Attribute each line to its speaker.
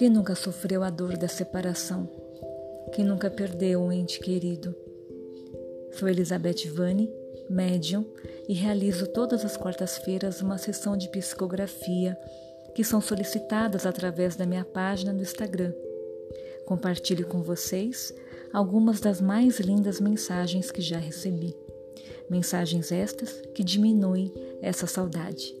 Speaker 1: Quem nunca sofreu a dor da separação? Quem nunca perdeu um ente querido? Sou Elizabeth Vani, médium, e realizo todas as quartas-feiras uma sessão de psicografia que são solicitadas através da minha página no Instagram. Compartilho com vocês algumas das mais lindas mensagens que já recebi. Mensagens estas que diminuem essa saudade.